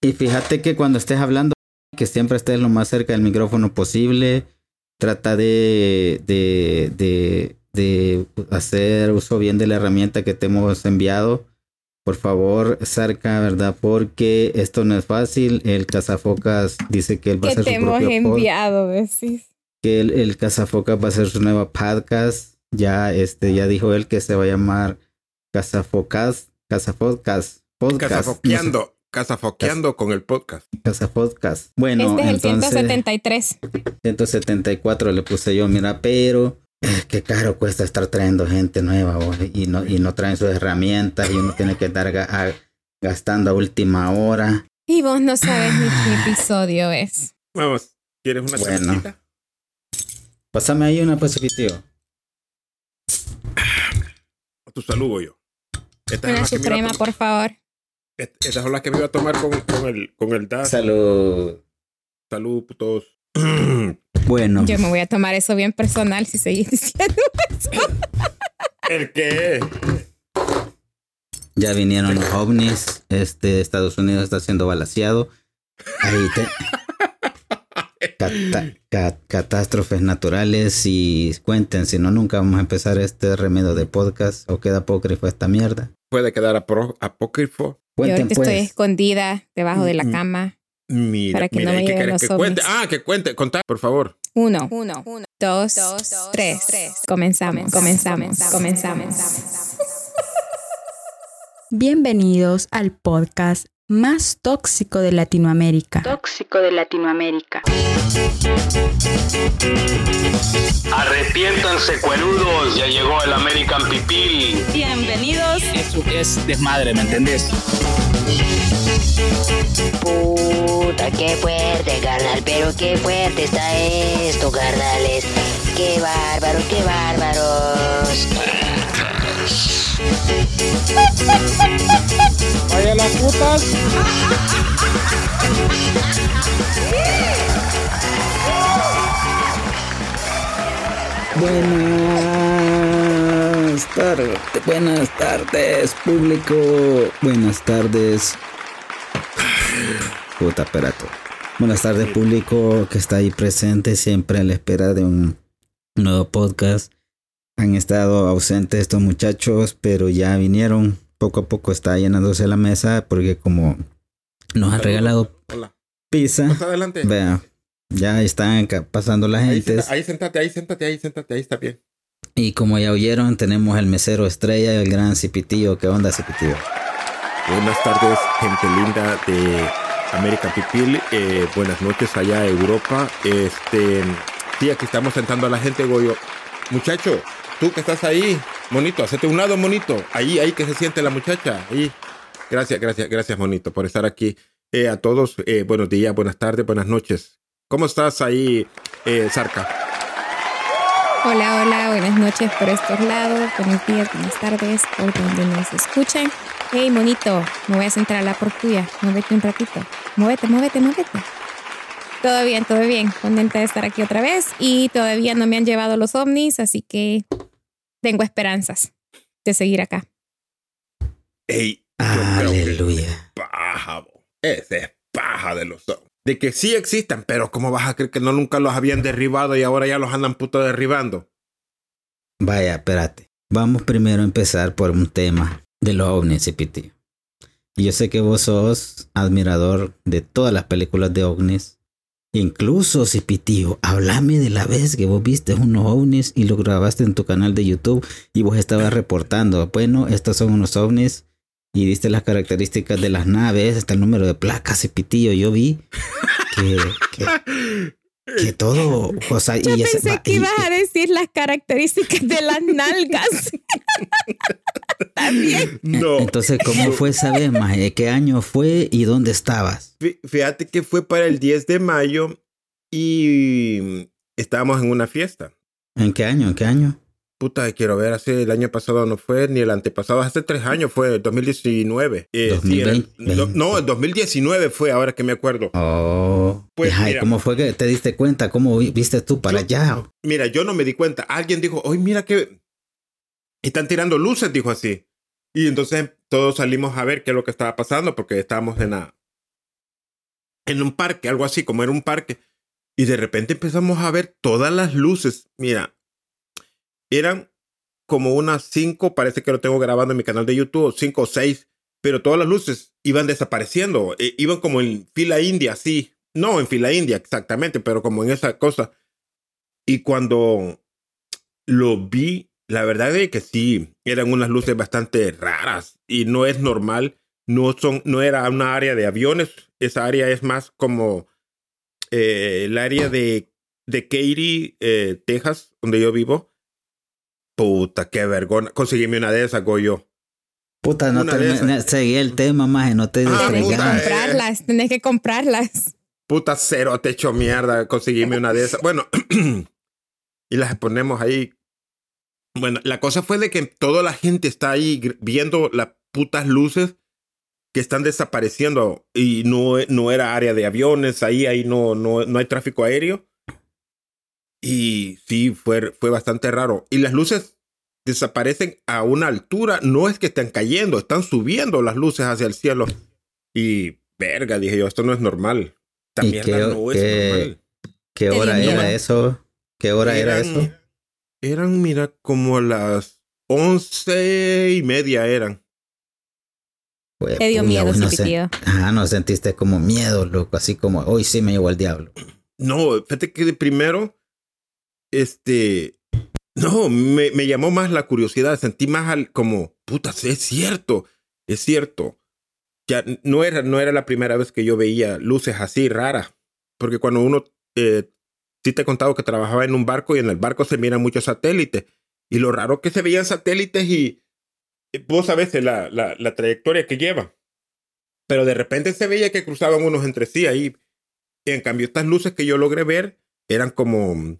Y fíjate que cuando estés hablando, que siempre estés lo más cerca del micrófono posible. Trata de, de, de, de hacer uso bien de la herramienta que te hemos enviado. Por favor, Sarka, ¿verdad? Porque esto no es fácil. El cazafocas dice que él va a Que hacer te su hemos propio pod- enviado, decís. que el, el cazafocas va a hacer su nueva podcast. Ya, este, ya dijo él que se va a llamar Cazafocas, Cazafocas, Podcast. Cazafoqueando. Cazafoqueando con el podcast. Cazafocas. Bueno, este es el entonces 173. 174 le puse yo, mira, pero eh, qué caro cuesta estar trayendo gente nueva vos, y no y no traen sus herramientas y uno tiene que estar ga- a- gastando a última hora. Y vos no sabes ni qué episodio es. Vamos, ¿quieres una Bueno. cervecita? Pásame ahí una pacificio. A tu saludo yo. Una suprema, por favor. Est- Estas son las que me iba a tomar con, con el, con el DAS. Salud. Salud, putos. Bueno, Yo me voy a tomar eso bien personal si seguís diciendo eso. ¿El qué? ya vinieron los ovnis. Este Estados Unidos está siendo balaseado. Ahí te- Cata- catástrofes naturales y cuenten, si no nunca vamos a empezar este remedio de podcast o queda apócrifo esta mierda. Puede quedar apro- apócrifo. Yo Cuenten ahorita pues. estoy escondida debajo de la cama. Mira, Para que mira, no me ¿y qué lleguen los que cuente? Ah, que cuente, contá, por favor. Uno, uno, dos, tres. Comenzamos, comenzamos, comenzamos. Bienvenidos al podcast más tóxico de Latinoamérica. tóxico de Latinoamérica. Arrepiéntanse cuerudos, ya llegó el American Pipil. Bienvenidos. Eso es desmadre, ¿me entendés? Puta, qué fuerte, carnal, pero qué fuerte está esto, carnales. Qué bárbaro, qué bárbaros. Vaya las putas. Buenas tardes, buenas tardes, público. Buenas tardes. Puta, espérate. Buenas tardes, público que está ahí presente siempre a la espera de un nuevo podcast. Han estado ausentes estos muchachos, pero ya vinieron. Poco a poco está llenándose la mesa porque como nos han regalado Hola. pizza, adelante. vea, ya están pasando gentes. senta- ahí sentate, ahí sentate, ahí sentate, ahí está bien. Y como ya oyeron, tenemos el mesero estrella, el gran Cipitillo. ¿Qué onda, Cipitillo? Buenas tardes, gente linda de América Pipil. Eh, buenas noches allá Europa. Este, sí, aquí estamos sentando a la gente, Goyo. Muchacho, tú que estás ahí, monito, hacete un lado, monito. Ahí, ahí que se siente la muchacha. Ahí. Gracias, gracias, gracias, monito, por estar aquí. Eh, a todos, eh, buenos días, buenas tardes, buenas noches. ¿Cómo estás ahí, eh? Hola, hola, buenas noches por estos lados, buenos días, buenas tardes, por donde nos escuchen. Hey, monito, me voy a sentar a la por tuya, muévete un ratito, muévete, muévete, muévete. Todo bien, todo bien, contenta de estar aquí otra vez y todavía no me han llevado los ovnis, así que tengo esperanzas de seguir acá. Ey, Aleluya. paja, bo. Ese es paja de los ovnis. De que sí existan, pero ¿cómo vas a creer que no nunca los habían derribado y ahora ya los andan puto derribando? Vaya, espérate. Vamos primero a empezar por un tema de los ovnis, Cipitillo. Y yo sé que vos sos admirador de todas las películas de ovnis. Incluso, Cipitillo, hablame de la vez que vos viste unos ovnis y lo grabaste en tu canal de YouTube y vos estabas reportando. Bueno, estos son unos ovnis y diste las características de las naves, hasta el número de placas, Cipitillo. Yo vi que, que, que todo, o sea, Yo y pensé que y- ibas a decir las características de las nalgas. También. No. Entonces, ¿cómo fue esa vez, maje? ¿Qué año fue y dónde estabas? Fí- Fíjate que fue para el 10 de mayo y estábamos en una fiesta. ¿En qué año? ¿En qué año? Puta, quiero ver, hace el año pasado no fue, ni el antepasado, hace tres años fue, 2019. Eh, sí, era- 2020. no, el 2019 fue, ahora que me acuerdo. Oh. Pues Ay, mira. ¿cómo fue que te diste cuenta? ¿Cómo vi- viste tú para Yo- allá? Mira, yo no me di cuenta. Alguien dijo, hoy mira que están tirando luces, dijo así. Y entonces todos salimos a ver qué es lo que estaba pasando porque estábamos en la, en un parque, algo así, como era un parque. Y de repente empezamos a ver todas las luces. Mira, eran como unas cinco, parece que lo tengo grabando en mi canal de YouTube, cinco o seis, pero todas las luces iban desapareciendo. E- iban como en fila india, así. No en fila india exactamente, pero como en esa cosa. Y cuando lo vi, la verdad es que sí, eran unas luces bastante raras y no es normal. No, son, no era una área de aviones, esa área es más como eh, el área de, de Katy, eh, Texas, donde yo vivo. Puta, qué vergüenza. Conseguíme una de esas, Goyo. Puta, no esas. seguí el tema, más no te Ah, Tenés que eh. comprarlas, tenés que comprarlas. Puta cero, te hecho mierda. Conseguíme una de esas. Bueno, y las ponemos ahí. Bueno, la cosa fue de que toda la gente está ahí viendo las putas luces que están desapareciendo y no, no era área de aviones, ahí, ahí no, no, no hay tráfico aéreo. Y sí, fue, fue bastante raro. Y las luces desaparecen a una altura, no es que estén cayendo, están subiendo las luces hacia el cielo. Y verga, dije yo, esto no es normal. Esta ¿Y mierda qué- no es qué- normal. ¿Qué hora era eso? ¿Qué hora era eso? Eran, mira, como las once y media eran. Pues, Te dio miedo, no, sen- Ajá, no sentiste como miedo, loco, así como, hoy sí me llevó el diablo. No, fíjate que de primero, este, no, me, me llamó más la curiosidad, sentí más al, como, puta, sí, es cierto, es cierto. Ya no era, no era la primera vez que yo veía luces así raras, porque cuando uno, eh, sí te he contado que trabajaba en un barco y en el barco se miran muchos satélites, y lo raro que se veían satélites y eh, vos sabés la, la, la trayectoria que llevan, pero de repente se veía que cruzaban unos entre sí ahí. En cambio, estas luces que yo logré ver eran como,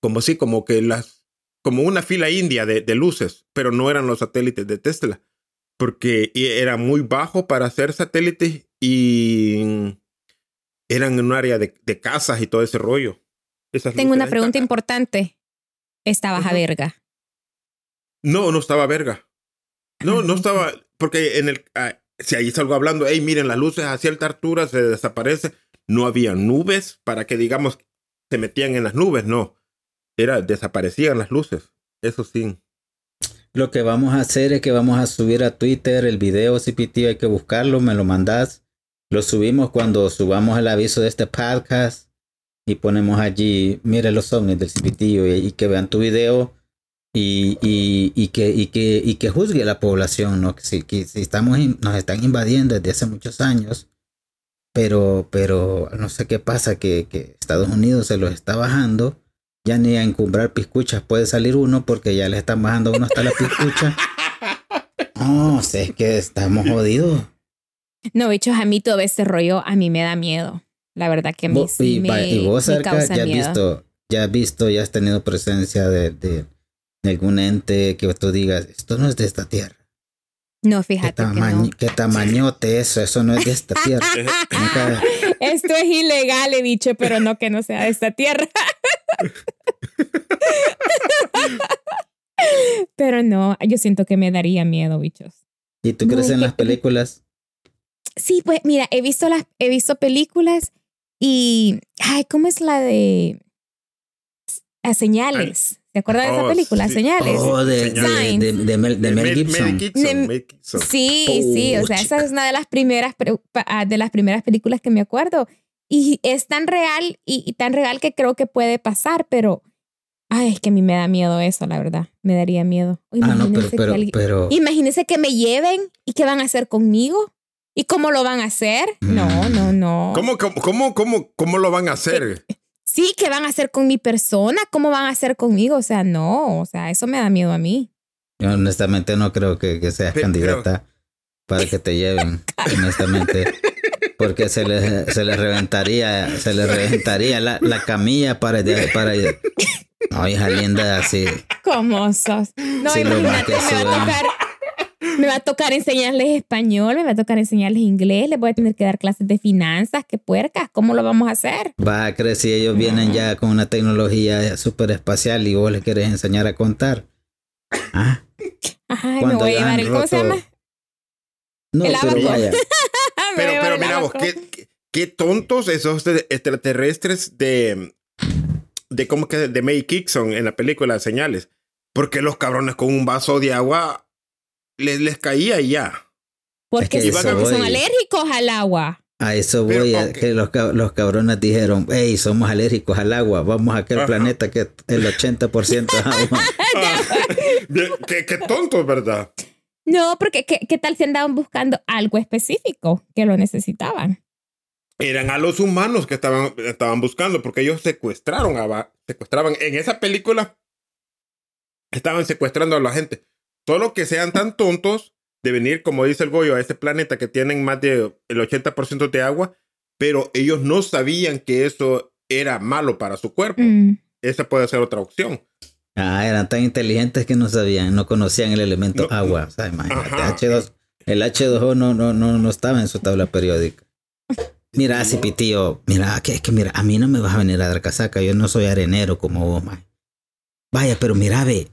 como sí, como que las, como una fila india de, de luces, pero no eran los satélites de Tesla, porque y era muy bajo para hacer satélites y eran en un área de, de casas y todo ese rollo. Esas Tengo una pregunta importante. ¿Esta baja Ujú. verga? No, no estaba verga. No, no Ah, estaba, porque en el, ah, si ahí salgo hablando, hey, miren, las luces a cierta altura se desaparece. No había nubes para que, digamos, se metían en las nubes, no. Era, desaparecían las luces. Eso sí. Lo que vamos a hacer es que vamos a subir a Twitter el video CPT, hay que buscarlo, me lo mandás. Lo subimos cuando subamos el aviso de este podcast y ponemos allí, mire los ovnis del CPT y, y que vean tu video y, y, y que, y, que, y que juzgue la población, ¿no? Que si, que si estamos in- nos están invadiendo desde hace muchos años, pero, pero no sé qué pasa, que, que Estados Unidos se los está bajando ya ni a encumbrar piscuchas puede salir uno porque ya le están bajando uno hasta la piscucha. No, sé, es que estamos jodidos. No, bichos, a mí todo este rollo a mí me da miedo. La verdad que a mí Vos- sí y, me, y vos, me ya has visto, ya has visto, ya has tenido presencia de, de- de algún ente que tú digas, esto no es de esta tierra. No, ¿Qué, fíjate que tamaño, no. qué tamañote eso, eso no es de esta tierra. Nunca- Esto es ilegal, he dicho, pero no que no sea de esta tierra. pero no, yo siento que me daría miedo, bichos. ¿Y tú crees es en que- las películas? Sí, pues mira, he visto las, he visto películas y, ay, ¿cómo es la de a señales? ¿Se acuerdan de esa Oh, película, sí. señales? Oh, de, de, de- de Mel, de Mel Gibson. De- Mel Gibson. Sí, sí, o sea, esa es una de las primeras ah, de las primeras películas que me acuerdo y es tan real y, y tan real que creo que puede pasar, pero ay, es que a mí me da miedo eso, la verdad, me daría miedo. Ah, no, pero, Imagínense que pero, alguien- pero, Imagínense que me lleven y qué van a hacer conmigo y cómo lo van a hacer. No, Mm. no, no. ¿Cómo, cómo, cómo, cómo, cómo lo van a hacer? Sí, ¿qué van a hacer con mi persona? ¿Cómo van a hacer conmigo? O sea, no, o sea, eso me da miedo a mí. yo honestamente no creo que, que seas pero- candidata para que te lleven, honestamente. Porque se les, se les reventaría, se les reventaría la, la camilla para, para No, hija linda, así. ¿Cómo sos? No, Sí, imagínate, me va a tocar. Me va a tocar enseñarles español, me va a tocar enseñarles inglés, les voy a tener que dar clases de finanzas, qué puercas, ¿cómo lo vamos a hacer? Va a creer si ellos vienen ya con una tecnología súper espacial y vos les quieres enseñar a contar. Ah, Ajá, me Cuando voy a llevar el, ¿cómo se roto- llama? no, El pero vaya. Pero, pero el mira vos, abaco. ¿qué, qué- tontos esos extraterrestres de, de cómo que de May Kickson en la película Señales. Porque los cabrones con un vaso de agua les, les caía ya. Porque, Es que son, alérgicos al agua. A eso Pero, voy, a que los, los cabrones dijeron, hey, somos alérgicos al agua, vamos a aquel Ajá. planeta que el 80% es agua. Ah, qué, qué tontos, ¿verdad? No, porque ¿qué, qué tal si andaban buscando algo específico que lo necesitaban? Eran a los humanos que estaban, estaban buscando, porque ellos secuestraron a, secuestraban. En esa película estaban secuestrando a la gente. Solo que sean tan tontos de venir, como dice el Goyo, a ese planeta que tienen más del el 80% de agua, pero ellos no sabían que eso era malo para su cuerpo. Mm. Esa puede ser otra opción. Ah, eran tan inteligentes que no sabían, no conocían el elemento No, agua. O sea, imagínate, Ajá. H2, el H2O no, no, no, no estaba en su tabla periódica. Mira, Cipitío, mira, que, que mira, a mí no me vas a venir a dar casaca, yo no soy arenero como vos, man. Vaya, pero mira, ve,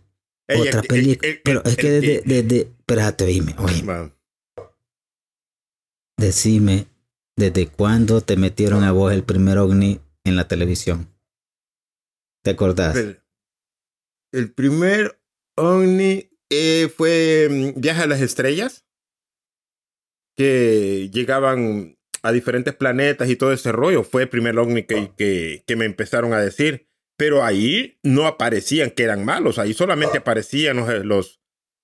Otra el- película. el- el- Pero es que desde, desde, espérate, oíme. Decime, ¿desde cuándo te metieron a vos el primer ovni en la televisión? ¿Te acordás? El, el primer ovni eh, fue mm, Viaje a las Estrellas, que llegaban a diferentes planetas y todo ese rollo. Fue el primer ovni que, que, que me empezaron a decir. Pero ahí no aparecían que eran malos, ahí solamente aparecían los, los,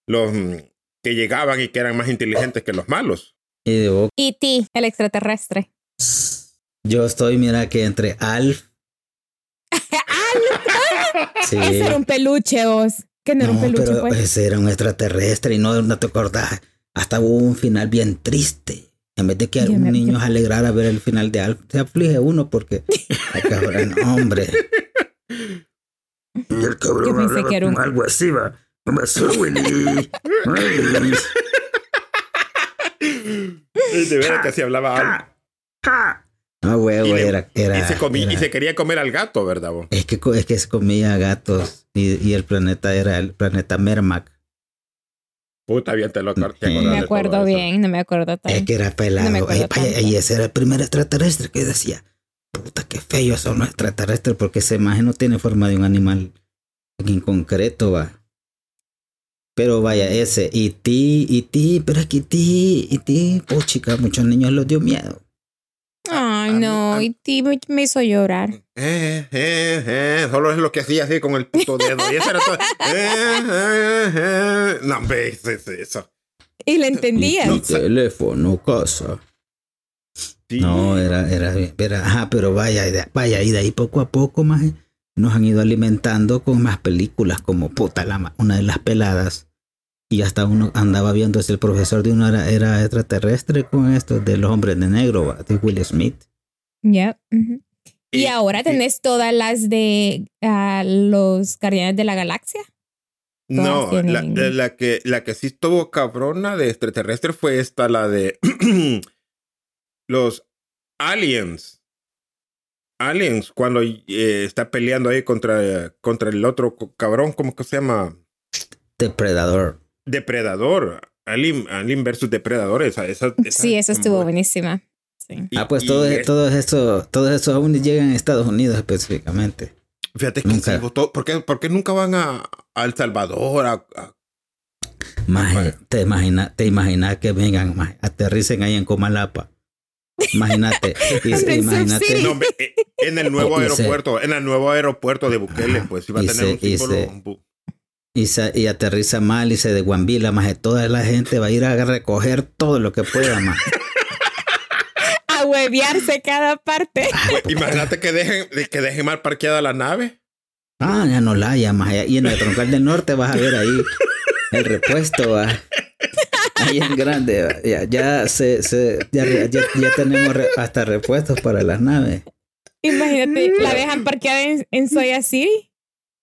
los mm, que llegaban y que eran más inteligentes que los malos. Y de vos, E.T., el extraterrestre. yo estoy, mira, que entre Alf. sí. Ese era un peluche, vos. Que no, era un No, peluche, pero pues. ese era un extraterrestre y no, no te acordás. Hasta hubo un final bien triste. En vez de que algún niño se alegrara ver el final de Alf, se aflige uno porque cabrón, hombre. Y el cabrón Yo pensé hablaba que era un- algo así, va. ¿Qué pasó, Willy? Ay. De veras que así hablaba algo. No, huevo, Y le- era, era, Y se, comí- y era- se quería comer al gato, ¿verdad? vos? Es que, es que se comía gatos y, y el planeta era el planeta Mermac. Puta, bien te lo acordás No me acuerdo bien, no me acuerdo tanto. Es que era pelado. No me acuerdo Ey, vaya, tanto. y ese era el primer extraterrestre que decía, puta, qué feo son los extraterrestres porque esa imagen no tiene forma de un animal en concreto, va. Pero vaya, ese, y ti, y ti, pero es que ti, y ti, puchica, muchos niños los dio miedo. Ay, a mí- no, a- E.T. me, me hizo llorar. Eh, eh, eh, solo es lo que hacía así con el puto dedo. Y eso era todo. Eh, eh, eh. No, es eso. Y le entendía. No. teléfono, casa. Sí. No, era, era, era, ajá, pero vaya, vaya, y de ahí poco a poco más nos han ido alimentando con más películas como puta la una de las peladas. Y hasta uno andaba viendo si el profesor de uno era, era extraterrestre con esto de los hombres de negro, de Will Smith. Ya. Y, Y- ahora y- tenés todas las de ah, los Guardianes de la Galaxia. No, tienen- la que, la que sí estuvo cabrona de extraterrestre fue esta, la de los aliens. Aliens, cuando eh, está peleando ahí contra, contra el otro cabrón, ¿cómo que se llama? Depredador. Depredador. Alien, Alien versus Depredador. Esa, esa, esa- Sí, esa estuvo buenísima. Sí. y- ah, pues todos es- todos esos, todos esos ovnis llegan a Estados Unidos específicamente. Fíjate que Nunca. sí, votó- ¿por, qué, por qué nunca van a, a El Salvador? A, a- Maje, te imaginas te imaginas que vengan, maje, aterricen ahí en Comalapa. Imagínate, imagínate. No, eh, en el nuevo Y se- aeropuerto, en el nuevo aeropuerto de Bukele, Ajá, pues iba a tener se- un y símbolo. se- y, sa- y aterriza mal y se desguambila, más de toda la gente va a ir a recoger todo lo que pueda, más. A huevearse cada parte. Imagínate que dejen, de- que dejen mal parqueada la nave. Ah, ya no la haya, más. Y en el troncal del norte vas a ver ahí el repuesto, va. Ahí en grande, ya, ya, se, se, ya, ya, ya tenemos re- hasta repuestos para las naves. Imagínate, la dejan parqueada en, en Soya City.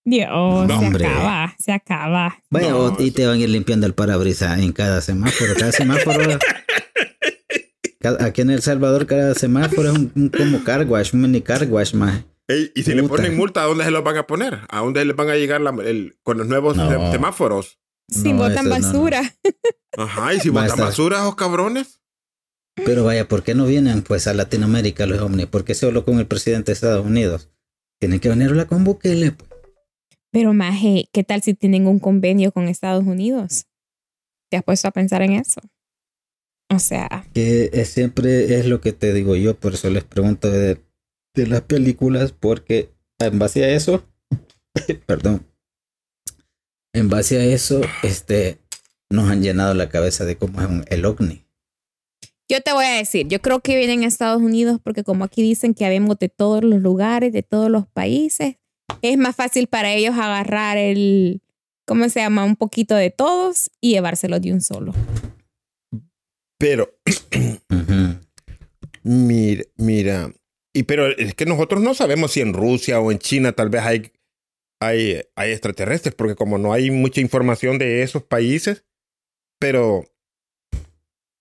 Dios, No, se hombre. acaba, se acaba. Vaya, No, y te van a ir limpiando el parabrisas en cada semáforo. Cada semáforo. cada- aquí en El Salvador, cada semáforo es un, un como car wash, un mini car wash, más. Ey, y si le Puta. ponen multa, ¿a dónde se los van a poner? ¿A dónde les van a llegar la- el- con los nuevos No. se- semáforos? Si No, botan eso no, no. basura. Ajá, y si Va a botan basura, esos cabrones. Pero vaya, ¿por qué no vienen pues a Latinoamérica los ovnis? ¿Por qué solo con el presidente de Estados Unidos? Tienen que venirla con Bukele. Pues. Pero Maje, ¿qué tal si tienen un convenio con Estados Unidos? ¿Te has puesto a pensar en eso? O sea, Que es, siempre es lo que te digo yo, por eso les pregunto de, de las películas, porque en base a eso, perdón, en base a eso, este, nos han llenado la cabeza de cómo es un- el ovni. yo te voy a decir, yo creo que vienen a Estados Unidos porque como aquí dicen que habemos de todos los lugares, de todos los países, es más fácil para ellos agarrar el, ¿cómo se llama? Un poquito de todos y llevárselos de un solo. Pero, mira, mira. Y pero es que nosotros no sabemos si en Rusia o en China tal vez hay, hay, hay extraterrestres, porque como no hay mucha información de esos países, pero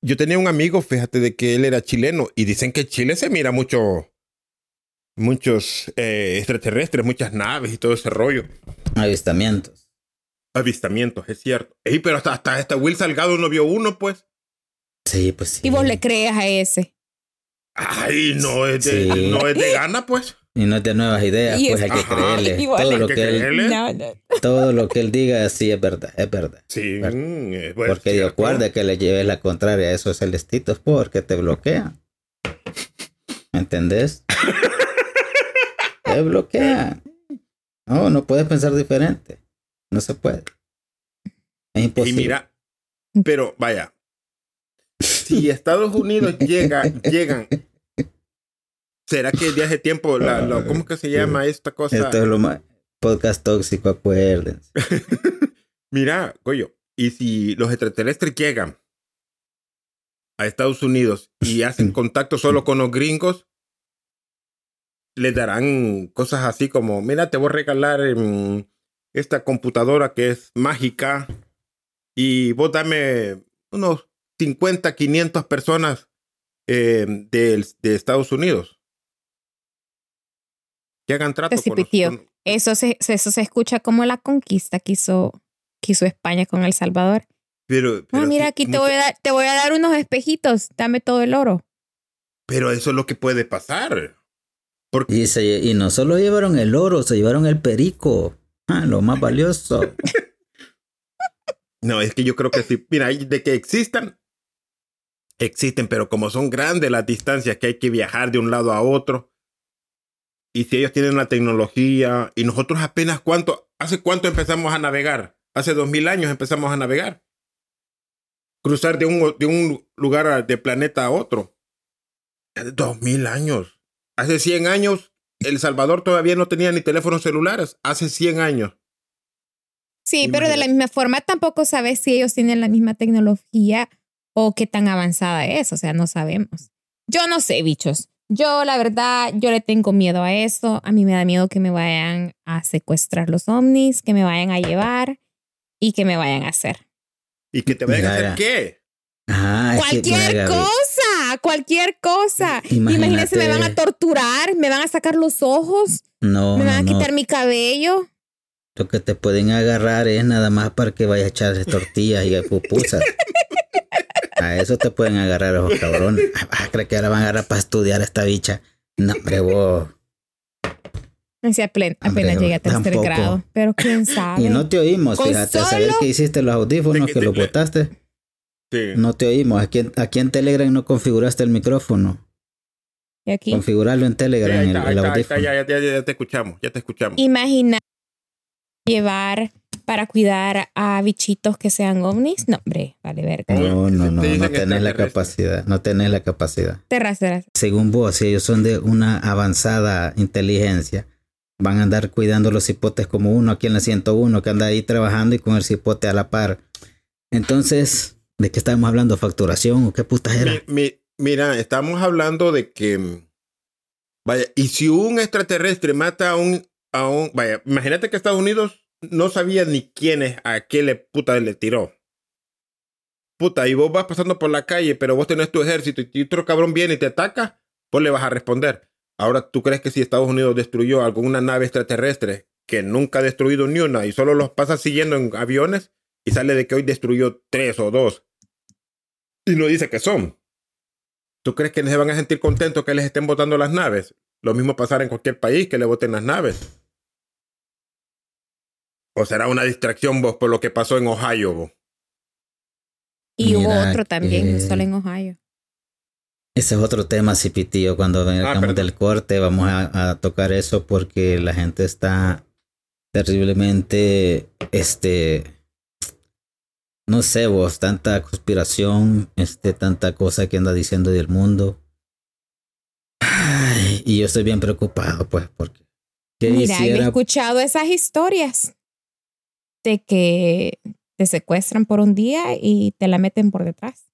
yo tenía un amigo, fíjate, de que él era chileno, y dicen que en Chile se mira mucho, muchos eh, extraterrestres, muchas naves y todo ese rollo. Avistamientos. Avistamientos, es cierto. Ey, pero hasta, hasta, hasta Will Salgado no vio uno, pues. Sí, pues sí. Y vos le crees a ese. Ay, no es de, Sí. no es de gana, pues. Y no es de nuevas ideas, Y pues es- hay que Ajá. creerle. Igual Todo hay lo que que él, creerle. No, no. todo lo que él diga sí es verdad, es verdad. Sí, Bueno, mm, es bueno, Porque Dios guarde que le lleves la contraria a esos celestitos porque te bloquean. ¿Me entendés? te bloquean. No, no puedes pensar diferente. No se puede. Es Y imposible. mira, pero vaya, si Estados Unidos llega, llegan, ¿será que de hace tiempo, la, la- ¿cómo que se llama esta cosa? Esto es lo más. Podcast tóxico, acuérdense. Mira, Goyo, y si los extraterrestres llegan a Estados Unidos y hacen contacto solo con los gringos, les darán cosas así como, mira, te voy a regalar em, esta computadora que es mágica y vos dame unos 50, 500 personas em, de, Estados Unidos. Que hagan trato Sí, con Eso se, eso se escucha como la conquista que hizo, que hizo España con El Salvador. pero, Ah, pero mira, sí, aquí te voy, a dar, te voy a dar unos espejitos, dame todo el oro. Pero eso es lo que puede pasar. Porque Y, se- y no solo llevaron el oro, se llevaron el perico. Ah, lo más valioso. no, es que yo creo que sí. Mira, de que existan, existen, pero como son grandes las distancias que hay que viajar de un lado a otro. Y si ellos tienen la tecnología y nosotros apenas cuánto, hace cuánto empezamos a navegar, hace dos mil años empezamos a navegar. Cruzar de un, de un lugar a- de planeta a otro. Dos mil años. Hace 100 años, El Salvador todavía no tenía ni teléfonos celulares. Hace 100 años. Sí, pero de la misma forma tampoco sabes si ellos tienen la misma tecnología o qué tan avanzada es, o sea, no sabemos. Yo no sé, bichos. Yo, la verdad, yo le tengo miedo a eso. A mí me da miedo que me vayan a secuestrar los ovnis, que me vayan a llevar y que me vayan a hacer. ¿Y que te vayan a Mira, hacer qué? Ah, que, Cualquier mira, cosa, cualquier cosa. Imagínate. Imagínense, me van a torturar, me van a sacar los ojos, No, me no, van a no. quitar mi cabello. Lo que te pueden agarrar es nada más para que vayas a echar tortillas y pupusas. A eso te pueden agarrar los cabrones. Ah, ¿Crees que ahora van a agarrar para estudiar a esta bicha? No, hombre, vos. Así apenas, apenas llegué a tercer grado. Pero quién sabe. Y no te oímos, Con fíjate, a saber solo- que hiciste los audífonos, Sí, que los te- botaste. Sí. No te oímos. Aquí, en- aquí en Telegram no configuraste el micrófono. Y aquí. Configurarlo en Sí, Telegram, ahí el, ahí el está, ahí está, audífono. ya, ya, ya, ya te escuchamos, ya te escuchamos. Imagina llevar para cuidar a bichitos que sean ovnis. No, hombre, vale verga. No, no, no, no tenés la capacidad, no tenés la capacidad. Terras, terras. Según vos, si ellos son de una avanzada inteligencia, van a andar cuidando los cipotes como uno aquí en la 101, que anda ahí trabajando y con el cipote a la par. Entonces, ¿de qué estamos hablando? ¿Facturación o qué puta era? Mi- mi- mira, estamos hablando de que, mm, vaya, y si un extraterrestre mata a un, a un, vaya, imagínate que Estados Unidos no sabía ni quién es, a qué le puta le tiró. Puta, y vos vas pasando por la calle, pero vos tenés tu ejército y otro cabrón viene y te ataca, vos le vas a responder. Ahora, ¿tú crees que si Estados Unidos destruyó alguna nave extraterrestre que nunca ha destruido ni una y solo los pasa siguiendo en aviones y sale de que hoy destruyó tres o dos y no dice que son? ¿Tú crees que se van a sentir contentos que les estén votando las naves? Lo mismo pasar en cualquier país que le voten las naves. ¿O será una distracción vos por lo que pasó en Ohio? Vos? Y hubo otro también, no que- solo en Ohio. Ese es otro tema, Cipitío. Cuando vengamos perdón. del corte vamos a, a tocar eso porque la gente está terriblemente, este, no sé vos, tanta conspiración, este, tanta cosa que anda diciendo del mundo. Ay, y yo estoy bien preocupado, pues, porque ¿qué Mira, yo he escuchado esas historias de que te secuestran por un día y te la meten por detrás.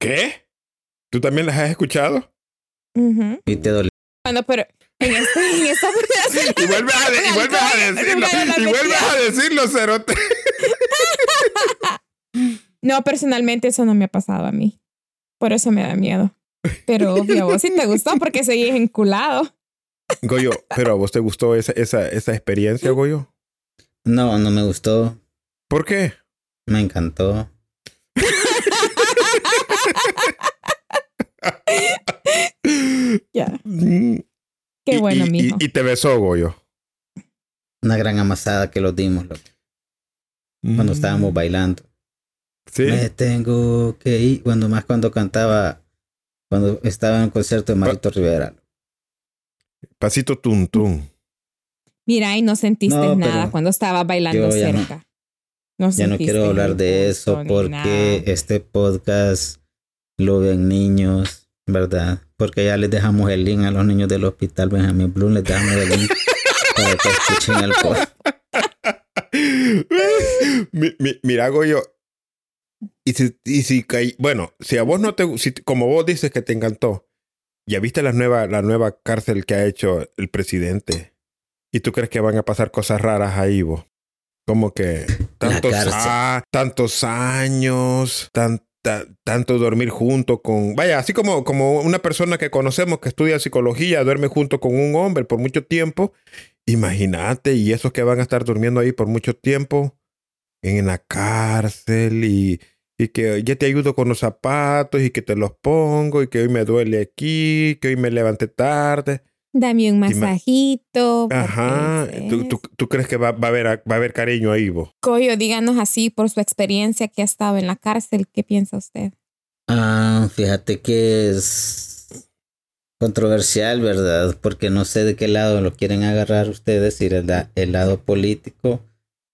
¿Qué? ¿Tú también las has escuchado? Y te dolió. Bueno, pero en, este, en esta oportunidad- Y vuelves a, de- y vuelves a decirlo. Y vuelves a decirlo, Cerote. No, personalmente eso no me ha pasado a mí. Por eso me da miedo. Pero obvio, a vos sí te gustó porque seguís enculado. Goyo, ¿pero a vos te gustó esa, esa, esa experiencia, Goyo? No, no me gustó, ¿Por qué? me encantó. Ya. Qué Y- bueno, y, mijo. Y, y te besó, Goyo. Una gran amasada que los dimos loco, cuando Mm. estábamos bailando. Sí. Me tengo que ir. Cuando más cuando cantaba, cuando estaba en un concierto de Marito Rivera. Pasito tum. Mira, y no sentiste No, nada cuando estaba bailando yo ya no- cerca. No Ya no quiero hablar de eso porque nada. este podcast lo ven niños, ¿verdad? Porque ya les dejamos el link a los niños del hospital Benjamin Bloom, les dejamos el link para que escuchen el podcast. Mi- mi- mira, Goyo. Y si, y si caí- bueno, si a vos no te, si, como vos dices que te encantó, ya viste la nueva, la nueva cárcel que ha hecho el presidente. ¿Y tú crees que van a pasar cosas raras ahí, vos? Como que tantos, a- tantos años, tanto dormir junto con, vaya, así como, como una persona que conocemos que estudia psicología duerme junto con un hombre por mucho tiempo. Imagínate, y esos que van a estar durmiendo ahí por mucho tiempo en la cárcel y, y que ya te ayudo con los zapatos y que te los pongo y que hoy me duele aquí, que hoy me levanté tarde. Dame un masajito. Ajá. ¿Tú, tú, tú crees que va, va a haber, va a haber cariño ahí, vos? Coyo, díganos así por su experiencia que ha estado en la cárcel. ¿Qué piensa usted? Ah, fíjate que es controversial, ¿verdad? Porque no sé de qué lado lo quieren agarrar ustedes, si el lado político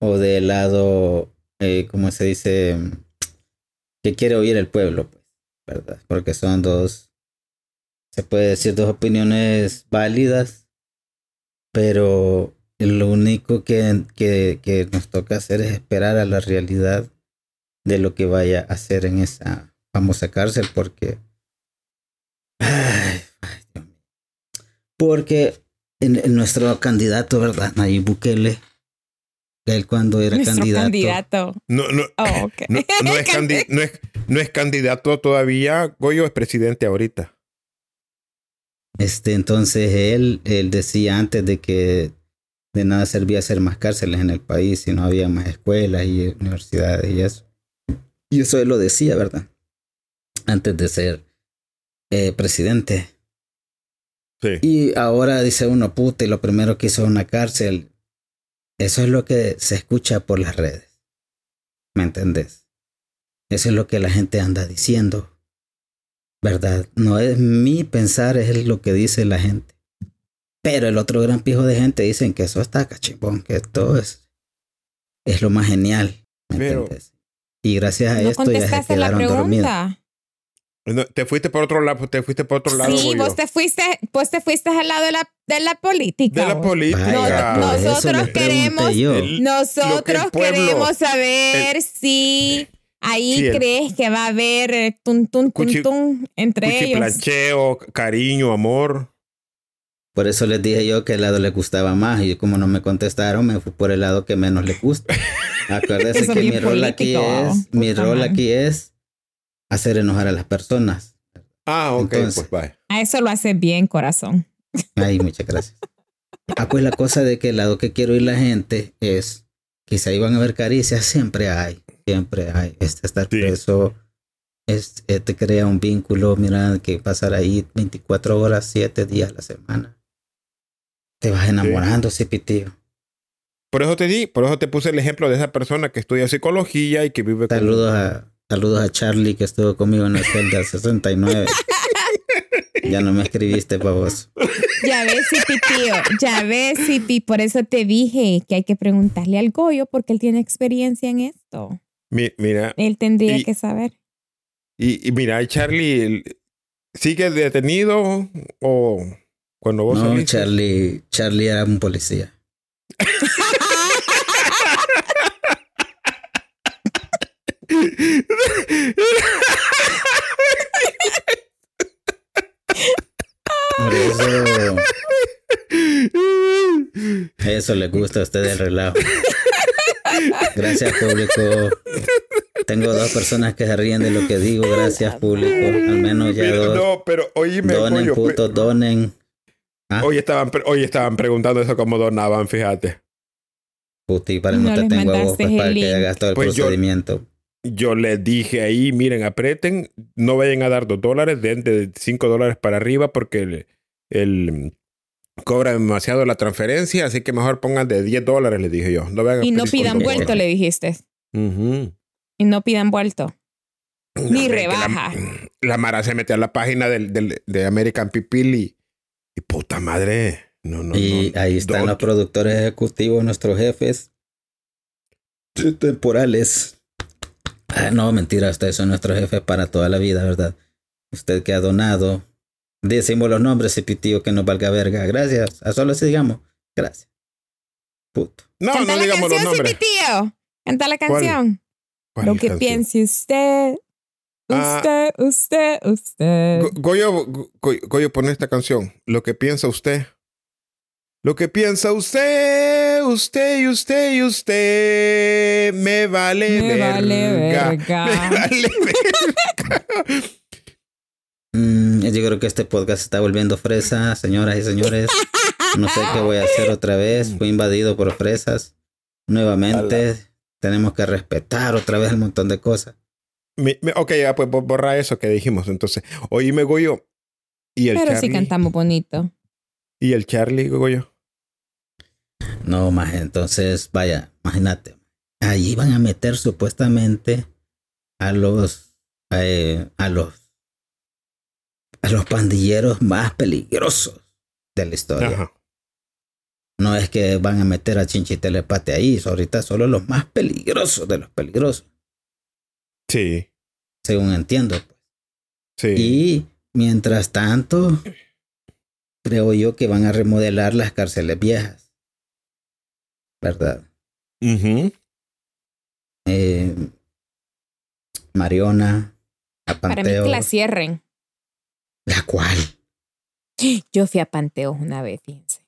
o del lado, eh, ¿cómo se dice? Que quiere oír el pueblo, pues, ¿verdad? Porque son dos, se puede decir dos opiniones válidas, pero lo único que, que, que nos toca hacer es esperar a la realidad de lo que vaya a hacer en esa famosa cárcel porque ay, ay, porque en, en nuestro candidato verdad Nayib Bukele él cuando era Nuestro candidato, candidato. No, no, Oh, no, no es candi- no es- no es candidato todavía. Goyo es presidente ahorita. Este entonces él él decía antes de que de nada servía hacer más cárceles en el país si no había más escuelas y universidades y eso y eso él lo decía verdad antes de ser eh, presidente Sí. Y ahora dice uno, puta, y lo primero que hizo una cárcel. Eso es lo que se escucha por las redes. ¿Me entendés? Eso es lo que la gente anda diciendo. ¿Verdad? No es mi pensar, es lo que dice la gente. Pero el otro gran pijo de gente dicen que eso está cachimbón, que todo es, es lo más genial. ¿Me Pero- entendés? Y gracias a No esto ya se quedaron dormidos. pregunta. No, te fuiste por otro lado, te fuiste por otro lado. Sí, vos te fuiste, vos te fuiste al lado de la, de la política. De la política. Vaya, eso nosotros queremos-. El- el Nosotros queremos saber si ahí Sí, crees que va a haber eh, tun, tun, tun, Cuchi- tun entre ellos. Cuchiplancheo, cariño, amor. Por eso les dije yo que el lado le gustaba más y como no me contestaron, me fui por el lado que menos le gusta. Acuérdese Eso que mi rol aquí es, mi rol aquí es hacer enojar a las personas. Ah, ok, Entonces- pues bye. A eso lo hace bien, corazón. Ay, muchas gracias. Ah, pues la cosa de que el lado que quiero ir la gente es que si ahí van a haber caricias, siempre hay, siempre hay. Este estar Sí. preso es, eh, te crea un vínculo, mira, que pasar ahí 24 horas, 7 días a la semana. Te vas enamorando, sí, pitío. Por eso te di, por eso te puse el ejemplo de esa persona que estudia psicología y que vive con- Saludos a, saludos a Charlie que estuvo conmigo en la celda 69. ya no me escribiste, babos. Ya ves, Sipi, tío. Ya ves, Sipi. Por eso te dije que hay que preguntarle al Goyo porque él tiene experiencia en esto. Mi- mira, Él tendría Y- que saber. y, y mira, Charlie sigue detenido o cuando vos No, saliste? Charlie, Charlie era un policía. Por eso, eso le gusta a usted el relajo. Gracias, público. Tengo dos personas que se ríen de lo que digo. Gracias, público. Al menos ya Mira, dos. no, pero oíme, donen, pues, putos, donen. Ah, hoy estaban, hoy estaban preguntando eso como donaban, fíjate. puti, para No no te les tengo a vos mandaste pues, para que hagas todo el Pues yo- procedimiento. Yo les dije ahí, miren, aprieten, no vayan a dar dos dólares, den de cinco dólares para arriba porque el, el- cobra demasiado la transferencia, así que mejor pongan de 10 dólares, les dije yo. No vayan a Y no pidan vuelto, le dijiste. Y no pidan vuelto. No, Ni la- rebaja. La, Mara se metió a la página del, del- de American People y, y puta madre. No, no, y no. ahí están los productores ejecutivos, nuestros jefes temporales. Ah, no, mentira, ustedes son nuestros jefes para toda la vida, ¿verdad? Usted que ha donado. Decimos los nombres, ese pitío que nos valga verga. Gracias. A solo así digamos. Gracias. Puto. No, Canta no la digamos los canción, nombres. Sipi, tío. Canta la ¿Cuál? canción. ¿Cuál Lo que canción? piense usted. Ah. Usted, usted, usted. Go- Goyo, Go- Goyo, pone esta canción. Lo que piensa usted. Lo que piensa usted, usted y usted y usted. Me vale Me verga. vale verga. Me vale verga. Mm, yo creo que este podcast se está volviendo fresa, señoras y señores. No sé qué voy a hacer otra vez. Fui invadido por fresas. Nuevamente, tenemos que respetar otra vez un montón de cosas. Mi- mi- ok, ya, pues bo- borra eso que dijimos. Entonces, oíme, Goyo. Y el Pero sí Charlie. cantamos bonito. Y el Charlie, Goyo. No, más entonces, vaya, imagínate. Allí van a meter supuestamente a los eh, a los a los pandilleros más peligrosos de la historia. Ajá. No es que van a meter a Chinchitelepate ahí, ahorita solo los más peligrosos de los peligrosos, Sí, según entiendo. sí. Y mientras tanto, creo yo que van a remodelar las cárceles viejas. ¿Verdad? Ujú. Eh, Mariona, a Para mí que la cierren. ¿La cual? Yo fui a Panteos una vez, fíjense.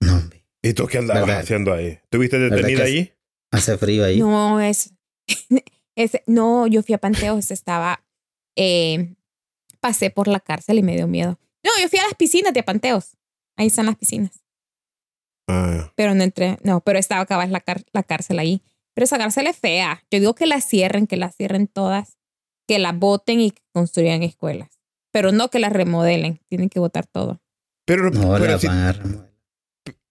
No, hombre. ¿Y tú qué andabas ¿Verdad? haciendo ahí? ¿Tuviste ¿Verdad detenida ahí? Hace frío ahí. No, es, es. No, yo fui a Panteos, estaba. eh, pasé por la cárcel y me dio miedo. No, yo fui a las piscinas de Panteos. Ahí están las piscinas. Ah, Pero no entré. No, pero estaba acabas la, car- la cárcel ahí. Pero esa cárcel es fea. Yo digo que la cierren, que la cierren todas, que la boten y que construyan escuelas. Pero no que las remodelen. Tienen que botar todo. pero No, pero la si- van a remodelar.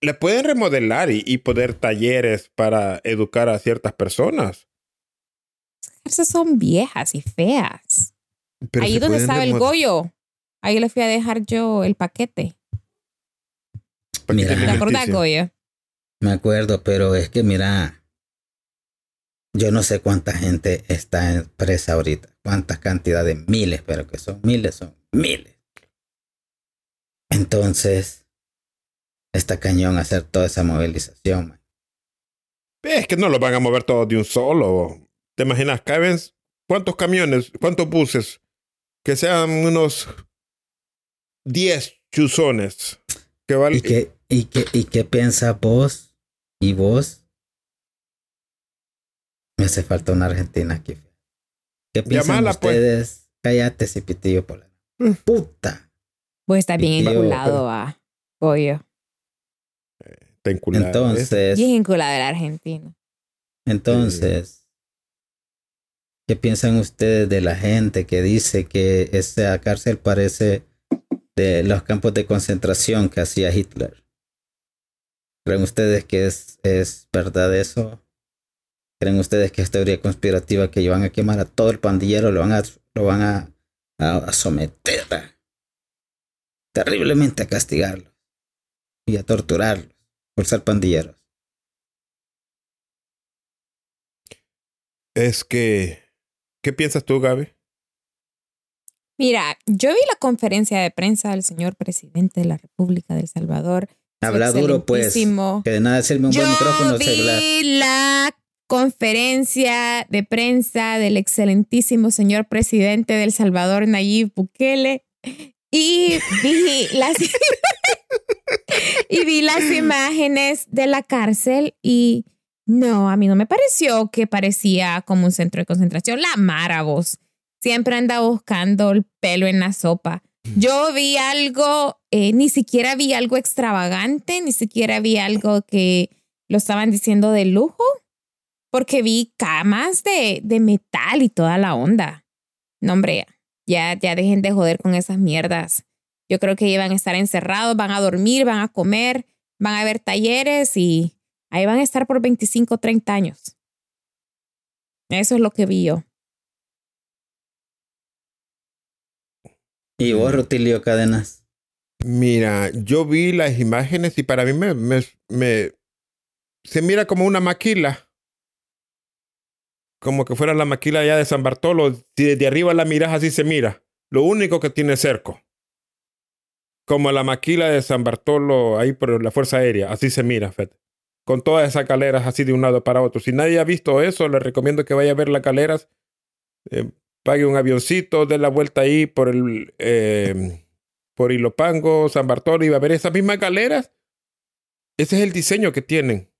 le pueden remodelar y, y poner talleres para educar a ciertas personas. Esas son viejas y feas. Pero ahí donde estaba el Goyo. Ahí le fui a dejar yo el paquete. Paquete Mira. ¿Te acordás, Goyo? Me acuerdo, pero es que mira, yo no sé cuánta gente está en presa ahorita, cuántas cantidades, miles, pero que son miles, son miles. Entonces, está cañón hacer toda esa movilización. man. Es que no los van a mover todos de un solo. ¿Te imaginas? Caben cuántos camiones, cuántos buses, que sean unos 10 chuzones. Que ¿Y qué, y qué, y qué piensas vos y vos? Me hace falta una argentina aquí. ¿Qué piensan Llamala, pues. ustedes? Cállate, cipitillo por la Mm. puta. Pues está bien Tío, enculado, va. Goyo. Está enculada, ¿ves? Entonces, Bien enculado el argentino. entonces, ¿Qué piensan ustedes de la gente que dice que esta cárcel parece de los campos de concentración que hacía Hitler? ¿Creen ustedes que es, es verdad eso? ¿Creen ustedes que es teoría conspirativa que van a quemar a todo el pandillero, lo van a, lo van a, a, a someter a- terriblemente a castigarlos y a torturarlos por ser pandilleros? Es que, ¿qué piensas tú, Gaby? Mira, yo vi la conferencia de prensa del señor presidente de la República de El Salvador. Habla duro, pues. Que de nada sirve un Yo buen micrófono celular. vi la conferencia de prensa del excelentísimo señor presidente del Salvador, Nayib Bukele, y vi las, y vi las imágenes de la cárcel y no, a mí no me pareció que parecía como un centro de concentración. La Mara, vos, siempre anda buscando el pelo en la sopa. Yo vi algo, eh, ni siquiera vi algo extravagante, ni siquiera vi algo que lo estaban diciendo de lujo, porque vi camas de, de metal y toda la onda. No, hombre, ya, ya dejen de joder con esas mierdas. Yo creo que iban a estar encerrados, van a dormir, van a comer, van a ver talleres y ahí van a estar por 25, 30 años. Eso es lo que vi yo. Y vos, Rutilio Cadenas. Mira, yo vi las imágenes y para mí me, me, me- se mira como una maquila. Como que fuera la maquila ya de San Bartolo. Si desde arriba la miras así se mira. Lo único que tiene cerco. Como la maquila de San Bartolo ahí por la Fuerza Aérea. Así se mira, Fed. Con todas esas caleras así de un lado para otro. Si nadie ha visto eso, le recomiendo que vaya a ver las caleras. Eh, pague un avioncito, dé la vuelta ahí por el... eh, por Ilopango, San Bartolo, y va a ver esas mismas galeras. Ese es el diseño que tienen,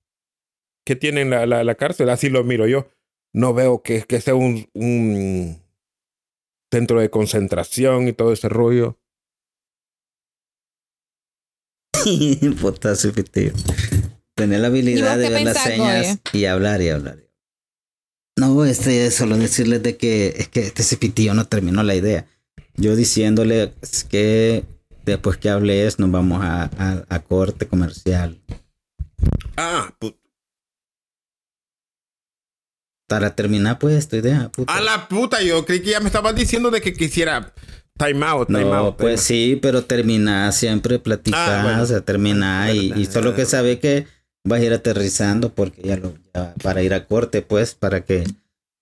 que tienen la, la, la cárcel. Así lo miro yo. No veo que, que sea un, un centro de concentración y todo ese rollo. Putazo ficticio. Tener la habilidad de ver las señas y hablar y hablar. No, este es solo decirles de que es que este cipitío no terminó la idea. Yo diciéndole que después que hables nos vamos a, a, a corte comercial. Ah, pu- Para terminar, pues, tu idea, puta. a la puta, yo creí que ya me estabas diciendo de que quisiera time out, time No, out. time pues out. sí, pero termina siempre platicar, Ah, bueno. o sea, termina y, y solo que sabe que vas a ir aterrizando porque ya lo ya para ir a corte, pues, para que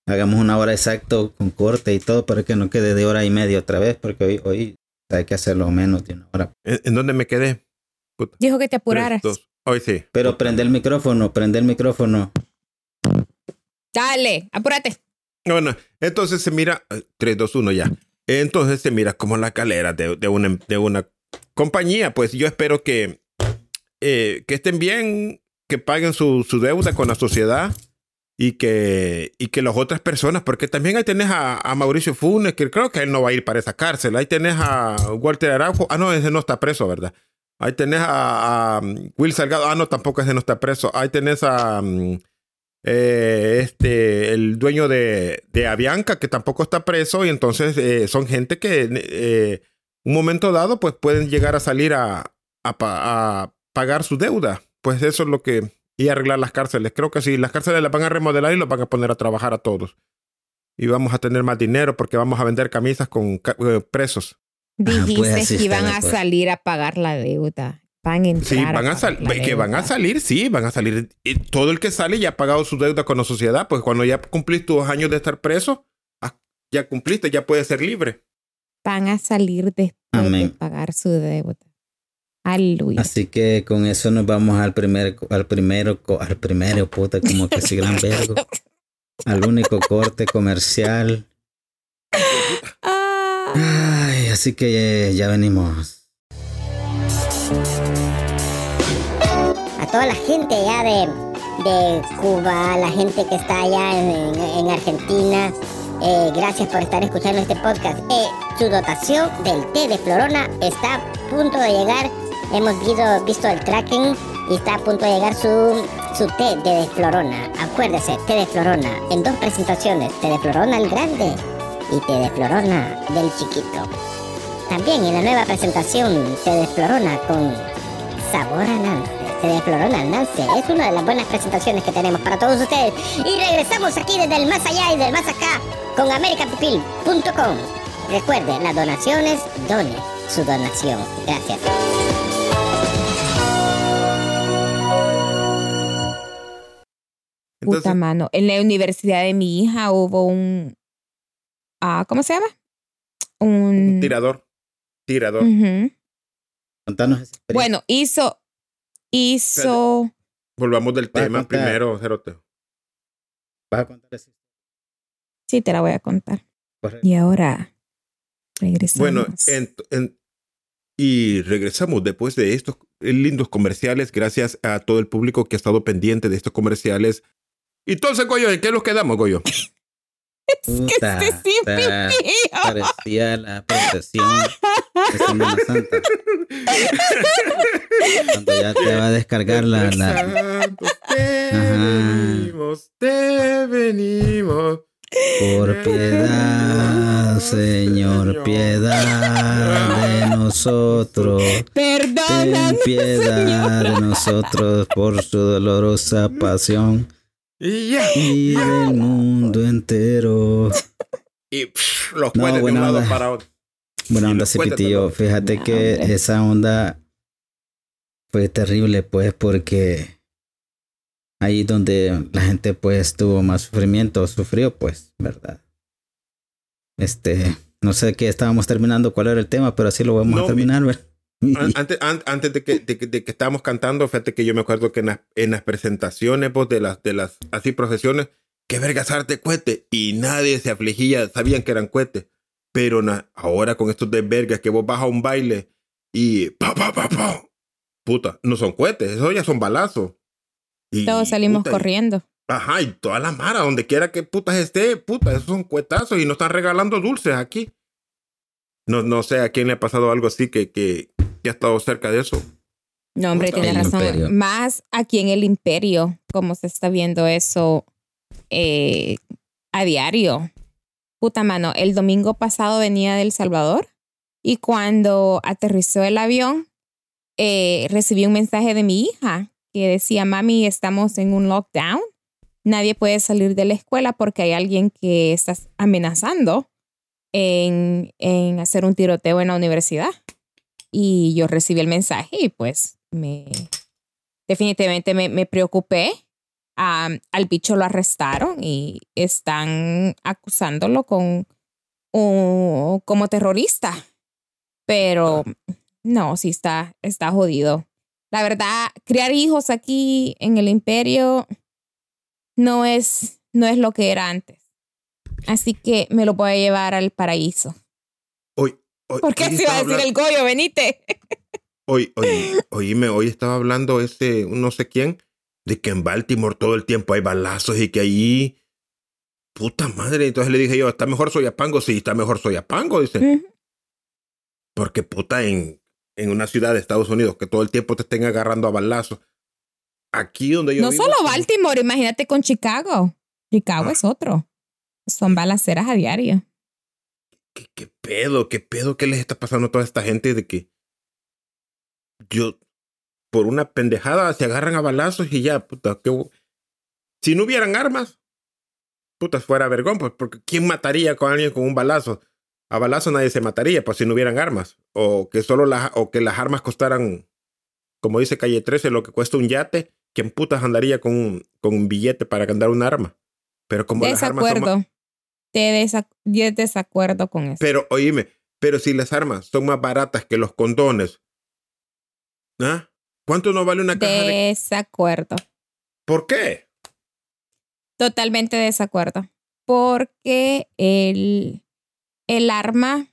hagamos una hora exacto con corte y todo para que no quede de hora y media otra vez, porque hoy hoy hay que hacerlo menos de una hora. ¿En, en dónde me quedé? Puta. Dijo que te Tres, apuraras. dos. Hoy sí. Pero prende el micrófono, prende el micrófono. Dale, apúrate. Bueno, entonces se mira, eh, 3, 2, 1 ya. Entonces se mira como la calera de, de, una, de una compañía. Pues yo espero que, eh, que estén bien, que paguen su, su deuda con la sociedad y que, y que las otras personas, porque también ahí tenés a, a Mauricio Funes, que creo que él no va a ir para esa cárcel. Ahí tenés a Walter Araujo. Ah, no, ese no está preso, ¿verdad? Ahí tenés a, a Will Salgado. Ah, no, tampoco ese no está preso. Ahí tenés a... mm, eh, este, el dueño de, de Avianca, que tampoco está preso, y entonces eh, son gente que eh, un momento dado, pues pueden llegar a salir a, a, pa- a pagar su deuda. Pues eso es lo que. Y arreglar las cárceles. Creo que sí, las cárceles las van a remodelar y los van a poner a trabajar a todos. Y vamos a tener más dinero porque vamos a vender camisas con ca- presos. Dijiste pues que iban a cosa. salir a pagar la deuda. Van a entrar Sí, van a pagar salir, que van a salir, sí, van a salir. Y todo el que sale ya ha pagado su deuda con la sociedad, pues cuando ya cumpliste tus años de estar preso, ah, ya cumpliste, ya puedes ser libre. Van a salir después Amén. de pagar su deuda. Aleluya. Así que con eso nos vamos al primer al primero al primero puta como que ese gran vergo. Al único corte comercial. Ah, Ay, así que ya venimos. A toda la gente ya de, de Cuba, la gente que está allá en, en- en Argentina. eh, gracias por estar escuchando este podcast. Eh, su dotación del té de Florona está a punto de llegar. Hemos visto, visto el tracking y está a punto de llegar su, su té de desflorona. Acuérdese, té de florona. En dos presentaciones, té de florona el grande y té de florona del chiquito. También en la nueva presentación, té de florona con sabor a Nance. Té de florona Nance es una de las buenas presentaciones que tenemos para todos ustedes. Y regresamos aquí desde el más allá y del más acá con americapipil.com. Recuerde, las donaciones, done su donación. Gracias. Puta mano. En la universidad de mi hija hubo un. ah, ¿Cómo se llama? Un. tirador. Tirador. Contanos esa experiencia. Bueno, hizo. Hizo. Volvamos del tema contar. primero, Cerote. Vas a contar esa Sí, te la voy a contar. Correcto. Y ahora. Regresamos. Bueno, en- en- y regresamos después de estos lindos comerciales, gracias a todo el público que ha estado pendiente de estos comerciales. Y entonces, Goyo, ¿en qué nos quedamos, Goyo? Puta, este sí, pipí. parecía la procesión de Semana Santa. Cuando ya te va a descargar la, la te Ajá. venimos, te venimos. por piedad, Señor, piedad de nosotros. Ten Perdónanos, piedad Señor. de nosotros por su dolorosa pasión Y ya. y del mundo entero. Y pff, los No, cuentes de un buena lado onda. para otro. Buena onda. Cipitillo. Fíjate No, que hombre. esa onda fue terrible, pues, porque ahí donde la gente, pues, tuvo más sufrimiento, sufrió, pues, ¿verdad? Este, no sé qué estábamos terminando, cuál era el tema, pero así lo vamos No, a terminar, ¿verdad? An- Antes, an- antes de, que, de, que- de que estábamos cantando, fíjate que yo me acuerdo que en, las- en las presentaciones pues, de las de las así procesiones, que vergas arte cohete y nadie se afligía, sabían que eran cohetes. Pero na- ahora con estos de vergas que vos vas a un baile y pa pa pa pa, puta, no son cohetes, eso ya son balazos. Y, Todos salimos puta, y- corriendo. Ajá, y toda la mara, donde quiera que putas esté, puta, esos son cuetazos y nos están regalando dulces aquí. No, no sé a quién le ha pasado algo así que, que, que ha estado cerca de eso. No, hombre, el razón. imperio. Más aquí en el imperio, como se está viendo eso eh, a diario. Puta mano, el domingo pasado venía de El Salvador y cuando aterrizó el avión, eh, recibí un mensaje de mi hija que decía, mami, estamos en un lockdown. Nadie puede salir de la escuela porque hay alguien que está amenazando en, en hacer un tiroteo en la universidad. Y yo recibí el mensaje y pues me definitivamente me, me preocupé. Am, al bicho lo arrestaron y están acusándolo con un- como terrorista. Pero no, sí está, está jodido. La verdad, criar hijos aquí en el imperio no es, no es lo que era antes. Así que me lo voy a llevar al paraíso. Hoy, hoy, ¿Por qué hoy se iba a decir el Goyo? Venite. Hoy, hoy, oíme, hoy estaba hablando ese, no sé quién, de que en Baltimore todo el tiempo hay balazos y que ahí, puta madre. Entonces le dije yo, ¿está mejor Soyapango? Sí, está mejor Soyapango, dice. Ujú. Porque puta, en, en una ciudad de Estados Unidos que todo el tiempo te estén agarrando a balazos. Aquí donde yo No vivo, solo Baltimore, imagínate con Chicago. Chicago Ah. es otro. Son balaceras a diario. ¿Qué, pedo? ¿Qué pedo? ¿Qué les está pasando a toda esta gente de que yo, por una pendejada, se agarran a balazos y ya, puta, si no hubieran armas, puta, fuera vergón, pues, porque ¿quién mataría con alguien con un balazo? A balazo nadie se mataría, pues si no hubieran armas. O que solo las, o que las armas costaran, como dice Calle 13, lo que cuesta un yate, ¿quién putas andaría con un, con un billete para andar un arma? Pero como las armas ma- Desacuerdo. Te desa- yo desacuerdo con eso. Pero oíme, pero si las armas son más baratas que los condones, ¿ah? ¿Cuánto no vale una caja de... Desacuerdo. ¿Por qué? Totalmente desacuerdo. Porque el, el arma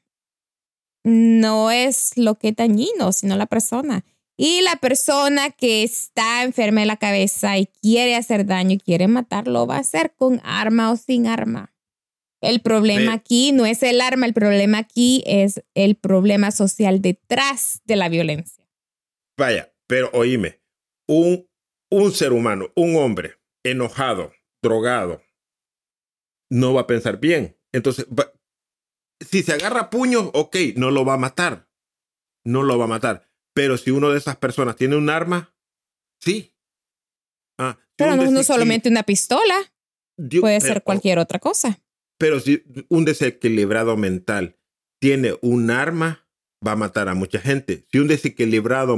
no es lo que es dañino, sino la persona. Y la persona que está enferma de la cabeza y quiere hacer daño y quiere matarlo, va a hacer con arma o sin arma. El problema aquí no es el arma, el problema aquí es el problema social detrás de la violencia. Vaya, pero oíme, un un ser humano, un hombre enojado, drogado, no va a pensar bien. Entonces, va- si se agarra puños, ok, no lo va a matar. No lo va a matar. Pero si uno de esas personas tiene un arma, sí. Ah, Pero no, no solamente una pistola, Dios- puede pero- ser cualquier otra cosa. Pero si un desequilibrado mental tiene un arma, va a matar a mucha gente. Si un desequilibrado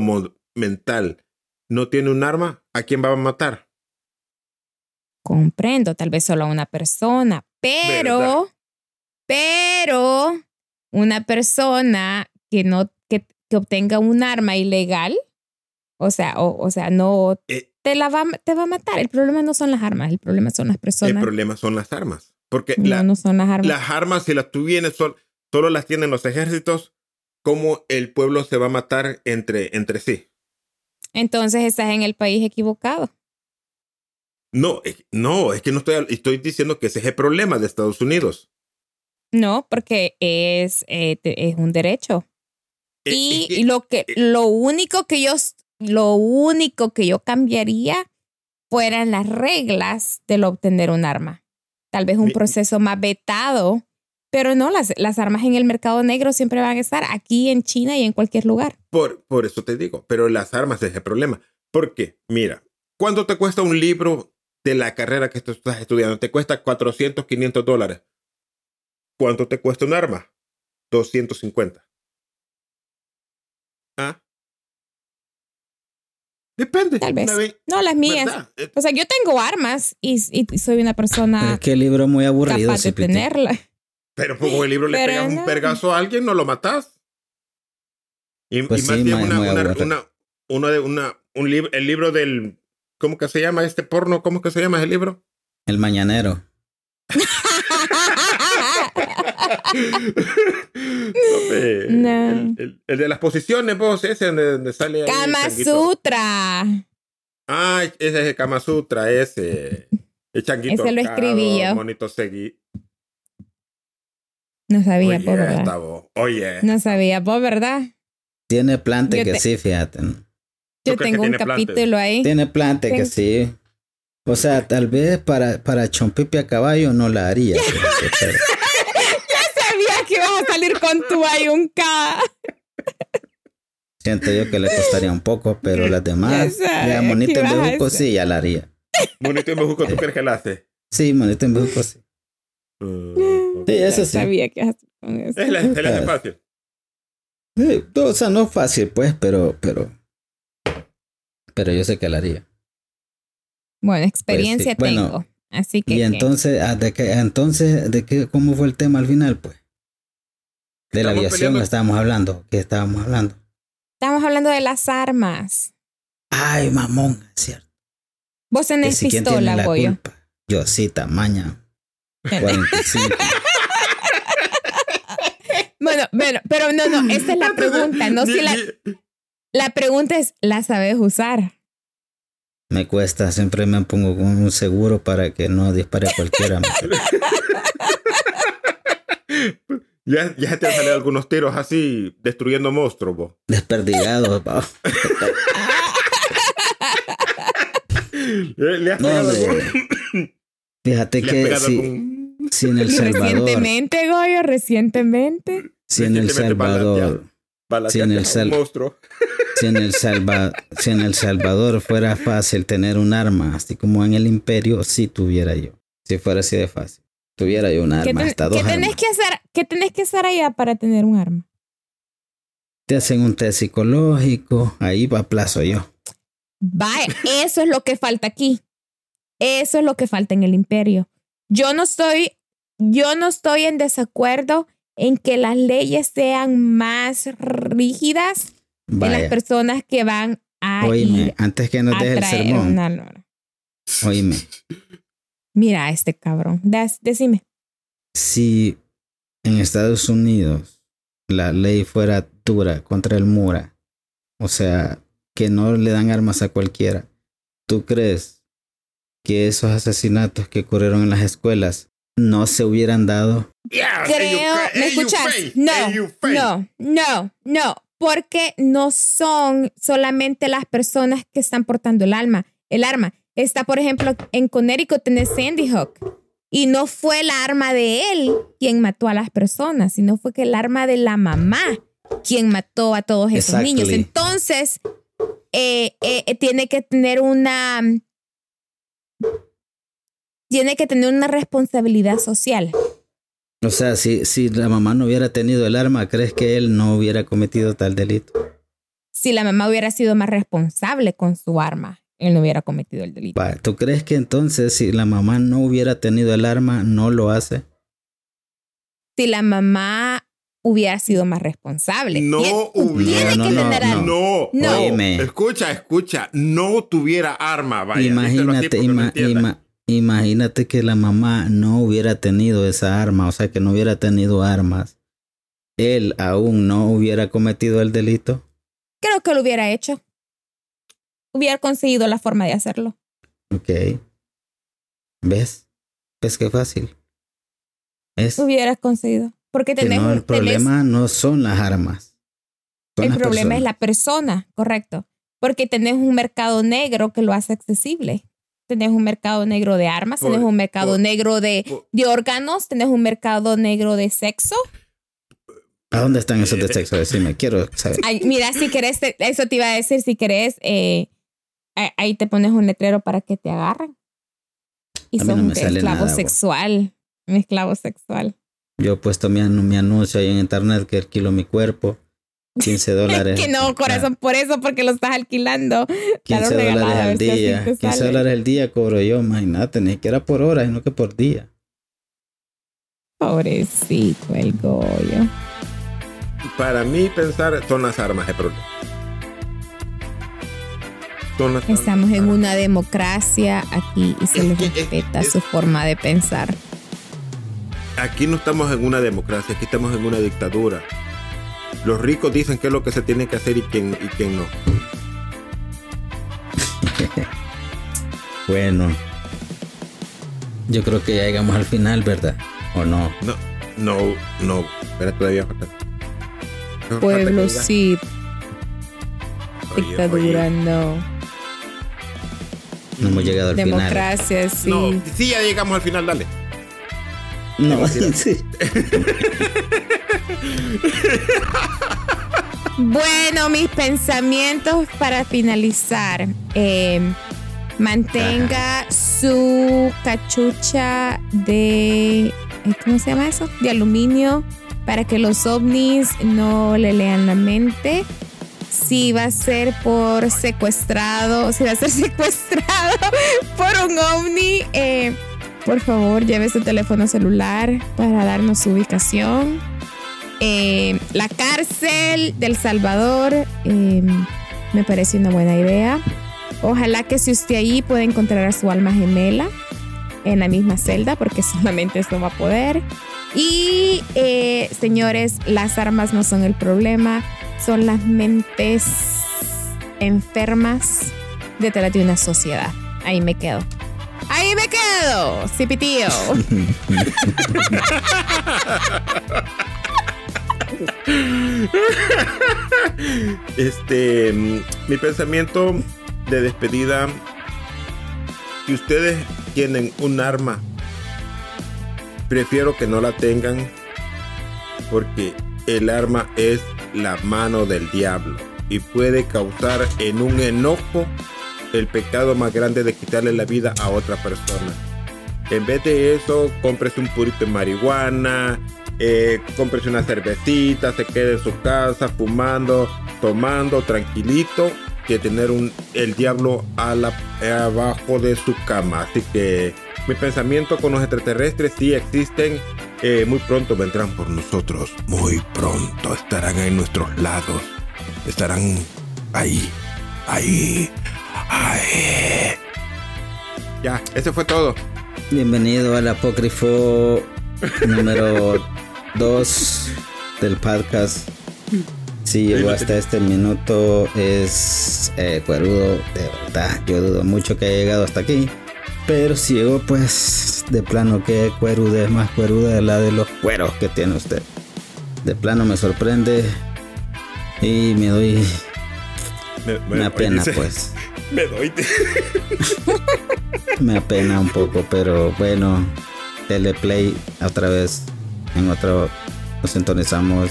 mental no tiene un arma, ¿a quién va a matar? Comprendo, tal vez solo a una persona, pero, ¿Verdad? pero una persona que no, que, que obtenga un arma ilegal, o sea, o, o sea, no Eh, te la va, te va a matar. El problema no son las armas, el problema son las el personas. problema son las armas. Porque no, la- no son las armas. las armas, si las tuvienes, sol- solo las tienen los ejércitos, ¿cómo el pueblo se va a matar entre, entre sí? Entonces estás en el país equivocado. No, no, es que no estoy, estoy diciendo que ese es el problema de Estados Unidos. No, porque es, eh, es un derecho. Eh, Y, y lo que eh, lo único que yo lo único que yo cambiaría fueran las reglas de lo obtener un arma. Tal vez un proceso más vetado, pero no, las, las armas en el mercado negro siempre van a estar aquí en China y en cualquier lugar. Por, por eso te digo, pero las armas es el problema. Porque, mira, ¿cuánto te cuesta un libro de la carrera que tú estás estudiando? Te cuesta 400, 500 dólares. ¿Cuánto te cuesta un arma? 250. ¿Ah? Depende. Tal vez. No, las mías. ¿verdad? Eh, O sea, yo tengo armas y, y soy una Pero persona es que el libro es muy aburrido. capaz de tenerla. Pero pues con el libro le Pero pegas no. un pergazo a alguien, no lo matas. Y, Pues y más sí, bien una, muy una, aburrido. una, una de una, un libro, el libro del, ¿cómo que se llama este porno? ¿Cómo que se llama ese libro? El mañanero. Eh, No. el, el- el de las posiciones, vos, ese donde, donde sale Kama. Sutra. Ah, ese es el Kama Sutra, ese. El changuito. Ese lo escribí yo. Monito seguí. No sabía, Oye, por verdad. voz. Oye. No sabía, por verdad. Tiene plante Yo que te- sí, fíjate. Yo tengo un plantes? capítulo ahí. Tiene plante que sí. O sea, tal vez para, para chompipi a caballo no la haría. fíjate, pero- sabía que ibas a salir con tu ayunca. siento yo que le costaría un poco, pero las demás, Ya monito en bejuco sí, ya la haría. Monito y Mejuco, ¿tú crees que la hace? Sí, monito en bejuco sí. Mm, Sí, eso sí. Sabía que hacer con eso. Es la, le hace fácil. Sí, o sea, no es fácil, pues, pero, pero, pero yo sé que la haría. Bueno, experiencia Pues Bueno, tengo. Así que. Y entonces, ah, ¿de qué, entonces, de qué, cómo fue el tema al final, pues? De la aviación peleando. estábamos hablando, ¿qué estábamos hablando? Estamos hablando de las armas. Ay, mamón, es cierto. Vos tenés si pistola, la Goyo. culpa. Yo sí, tamaña. 45. Bueno, bueno, pero no, no, esa es la pregunta. No si la, la pregunta es, ¿la sabes usar? Me cuesta, siempre me pongo con un seguro para que no dispare cualquiera. Ya, ya te han salido algunos tiros así, destruyendo monstruos, vos. Desperdigado, pa. ¿Le le has No, algún- Fíjate le has que si, algún- si en El Salvador, Recientemente, Goyo, recientemente. si en El Salvador, Sí, en el sal- monstruo? si en el Salva, si en El Salvador fuera fácil tener un arma, así como en el Imperio, sí tuviera yo. Si fuera así de fácil. Tuviera yo un ¿Qué, arma, ten- hasta qué dos tenés armas. que hacer, ¿Qué tenés que hacer allá para tener un arma? Te hacen un test psicológico, ahí va plazo yo. Vaya, eso es lo que falta aquí. Eso es lo que falta en el imperio. Yo no estoy, yo no estoy en desacuerdo en que las leyes sean más rígidas en las Vaya, personas que van a oíme, ir antes que nos deje el sermón, oíme, Mira a este cabrón. Des- decime. si en Estados Unidos la ley fuera dura contra el Mura, o sea, que no le dan armas a cualquiera, ¿tú crees que esos asesinatos que ocurrieron en las escuelas no se hubieran dado? Yeah, Creo, ¿me escuchas? No, no, no, no, porque no son solamente las personas que están portando el alma. el arma. Está, por ejemplo, en Connecticut tenés Sandy Hook. Y no fue el arma de él quien mató a las personas, sino fue que el arma de la mamá quien mató a todos esos Exactly. niños. Entonces, eh, eh, tiene que tener una... Tiene que tener una responsabilidad social. O sea, si, si la mamá no hubiera tenido el arma, ¿crees que él no hubiera cometido tal delito? Si la mamá hubiera sido más responsable con su arma, él no hubiera cometido el delito. ¿Tú crees que entonces si la mamá no hubiera tenido el arma, no lo hace? Si la mamá hubiera sido más responsable. No hubiera. Tiene No, que no, tener no. algo. No, No. no. Oíme. Escucha, escucha. No tuviera arma, vaya. imagínate, ima- ima- imagínate que la mamá no hubiera tenido esa arma, o sea, que no hubiera tenido armas. Él aún no hubiera cometido el delito. Creo que lo hubiera hecho. Hubiera conseguido la forma de hacerlo. Ok. ¿Ves? ¿Ves qué fácil? Es Hubiera conseguido. Porque que tenés, no, el tenés- problema no son las armas. son el las problema es la persona, correcto. Porque tenés un mercado negro que lo hace accesible. Tenés un mercado negro de armas, Por- tenés un mercado por- negro de, por- de órganos, tenés un mercado negro de sexo. ¿A dónde están esos de sexo? Decime, quiero saber. Ay, mira, si querés, eso te iba a decir, si querés, eh, ahí te pones un letrero para que te agarren. Y A mí no son me sale esclavo nada, sexual. Un esclavo sexual. Yo he puesto mi, anu- mi anuncio ahí en internet que alquilo mi cuerpo. 15 dólares. que no, corazón, por eso, porque lo estás alquilando. 15 Claro, dólares al día. te 15 sale. dólares al día cobro yo, imagínate, ni siquiera por hora, sino que por día. Pobrecito el Goyo. Para mí pensar son las armas el problema. Estamos en una democracia aquí y se Es les que- respeta es- su forma de pensar. Aquí no estamos en una democracia, aquí estamos en una dictadura. Los ricos dicen qué es lo que se tiene que hacer y quién, y quién no. Bueno, yo creo que ya llegamos al final, ¿verdad? ¿O no? No, no, no. Espera, todavía falta. Pueblo sí, Oye, dictadura oye. no. No hemos llegado al Democracia sí. No, sí, ya llegamos al final, dale. final. No, sí. Bueno, mis pensamientos para finalizar. Eh, mantenga su cachucha de. eh, ¿Cómo se llama eso? De aluminio para que los ovnis no le lean la mente. Si va a ser por secuestrado, si va a ser secuestrado por un ovni, eh, por favor lleve su teléfono celular para darnos su ubicación. Eh, la cárcel del Salvador eh, me parece una buena idea. Ojalá que si usted ahí pueda encontrar a su alma gemela en la misma celda, porque solamente eso va a poder. Y eh, señores, las armas no son el problema, son las mentes enfermas detrás de una sociedad. Ahí me quedo. Ahí me quedo, cipitío. Este, mm, mi pensamiento de despedida. Si ustedes tienen un arma, prefiero que no la tengan porque el arma es la mano del diablo y puede causar en un enojo el pecado más grande de quitarle la vida a otra persona. En vez de eso, cómprese un purito de marihuana, eh, cómprese una cervecita, se quede en su casa fumando, tomando tranquilito, que tener un, el diablo abajo de su cama. Así que mi pensamiento con los extraterrestres sí existen. Eh, muy pronto vendrán por nosotros. Muy pronto estarán en nuestros lados. Estarán ahí, ahí, ahí. Ya, ese fue todo. Bienvenido al apócrifo número 2 del podcast. Si llegó hasta este minuto es eh, cuerudo, de verdad. Yo dudo mucho que haya llegado hasta aquí. Pero si llegó, pues de plano que cueruda es más cueruda de la de los cueros que tiene usted. De plano me sorprende y me doy Me, una oye, pena, dice- pues. Me doy. Me apena un poco, pero bueno, teleplay otra vez. En otro nos sintonizamos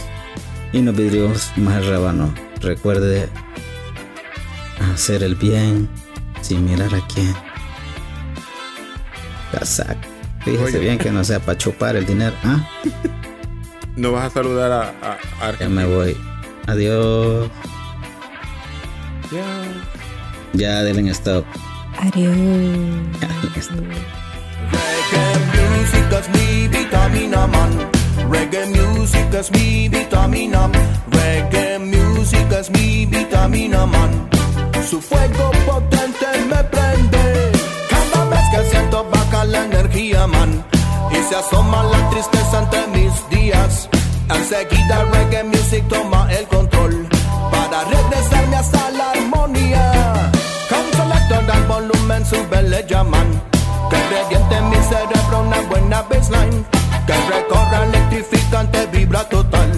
y nos vidrios más rábano. Recuerde hacer el bien sin mirar a quién. Casac. Fíjese Oye. bien que no sea para chupar el dinero. ¿ah? No vas a saludar a, a, a Ya me voy. Adiós. Ya. Ya denle en stop. Adiós. Ya denle en stop. Reggae music es mi vitamina man. Reggae music es mi vitamina. Reggae music es mi vitamina man. Su fuego potente me prende. Baja la energía man. Y se asoma la tristeza ante mis días. Enseguida reggae music toma el control. Para regresarme hasta la armonía. Come selector, el volumen sube, le llaman. Que reviente en mi cerebro una buena baseline. Que recorra electrificante, vibra total.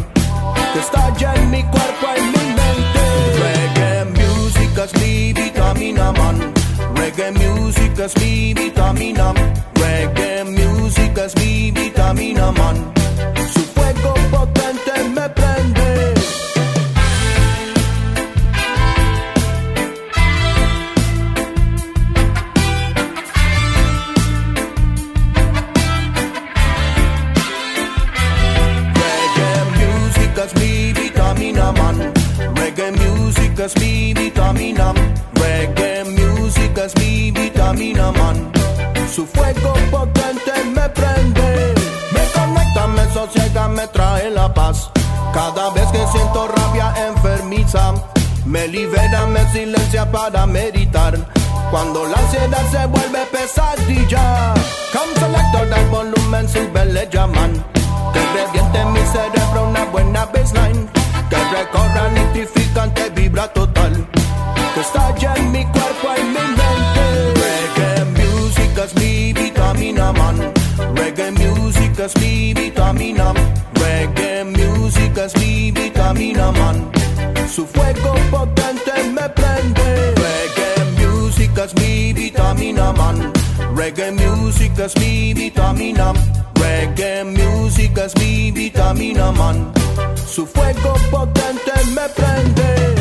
Que estalla en mi cuerpo, en mi mente. Reggae music es mi vitamina, man. Reggae music es mi vitamina. Reggae music es mi vitamina, man. Su fuego potente me prende. Reggae music es mi vitamina, man. Reggae music es mi vitamina. Su fuego potente me prende. Me conecta, me sosiega, me trae la paz. Cada vez que siento rabia enfermiza, me libera, me silencia para meditar. Cuando la ansiedad se vuelve pesadilla, come selector del volumen sube, le llaman. Que reviente en mi cerebro una buena baseline. Que recorra electrificante, vibra total. Que estalla en mi cuerpo, en mi vitamina. Reggae music es mi vitamina, man. Su fuego potente me prende. Reggae music es mi vitamina, man. Reggae music es mi vitamina. Reggae music es mi vitamina, man. Su fuego potente me prende.